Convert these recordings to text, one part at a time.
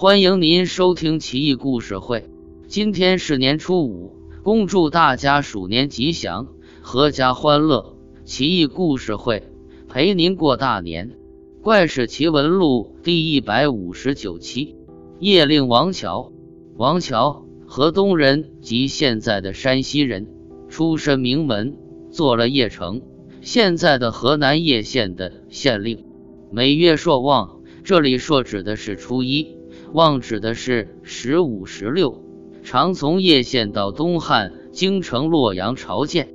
欢迎您收听奇异故事会。今天是年初五，恭祝大家鼠年吉祥，阖家欢乐。奇异故事会陪您过大年。怪事奇闻录第一百五十九期：夜令王乔。王乔，河东人，即现在的山西人，出身名门，做了邺城（现在的河南叶县）的县令。每月朔望，这里朔指的是初一，望指的是十五、十六。常从叶县到东汉京城洛阳朝见。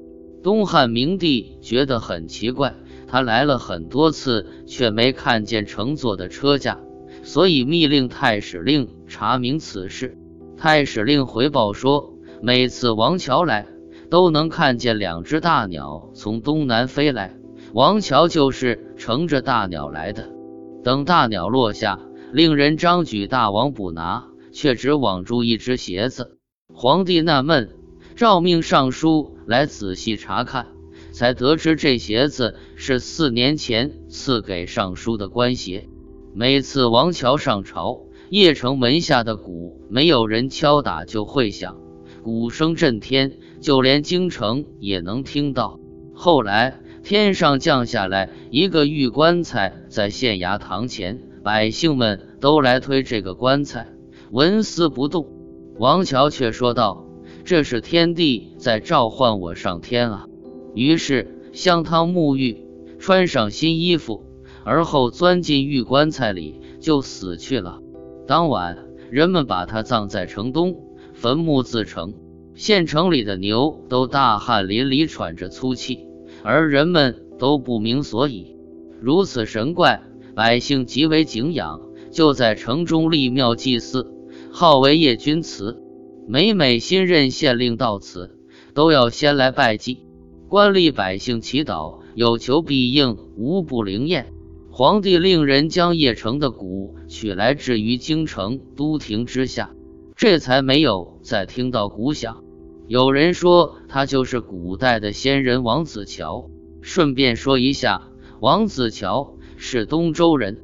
东汉明帝觉得很奇怪，他来了很多次，却没看见乘坐的车驾，所以密令太史令查明此事。太史令回报说，每次王乔来，都能看见两只大鸟从东南飞来。王乔就是乘着大鸟来的。等大鸟落下，令人张举大王捕拿，却只网住一只鞋子。皇帝纳闷，诏命尚书来仔细查看，才得知这鞋子是四年前赐给尚书的官鞋。每次王乔上朝，邺城门下的鼓没有人敲打就会响，鼓声震天，就连京城也能听到。后来。天上降下来一个玉棺材，在县衙堂前，百姓们都来推这个棺材，纹丝不动。王乔却说道：“这是天帝在召唤我上天啊！”于是香汤沐浴，穿上新衣服，而后钻进玉棺材里，就死去了。当晚，人们把他葬在城东，坟墓自成，县城里的牛都大汗淋漓，喘着粗气。而人们都不明所以，如此神怪，百姓极为敬仰，就在城中立庙祭祀，号为叶君祠。每每新任县令到此，都要先来拜祭，官吏百姓祈祷，有求必应，无不灵验。皇帝令人将邺城的鼓取来置于京城都亭之下，这才没有再听到鼓响。有人说他就是古代的仙人王子乔。顺便说一下，王子乔是东周人，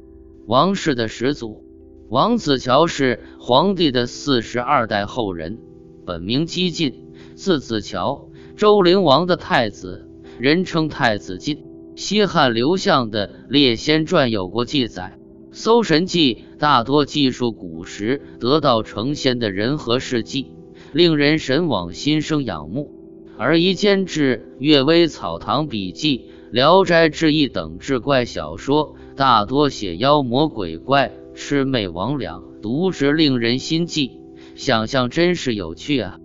王氏的始祖。王子乔是皇帝的四十二代后人，本名姬晋，字子乔，周灵王的太子，人称太子晋。西汉刘向的《列仙传》有过记载，《搜神记》大多记述古时得道成仙的人和事迹。令人神往，心生仰慕。而一监制《阅微草堂笔记》《聊斋志异》等志怪小说，大多写妖魔鬼怪、魑魅魍魉，读之令人心悸，想象真是有趣啊。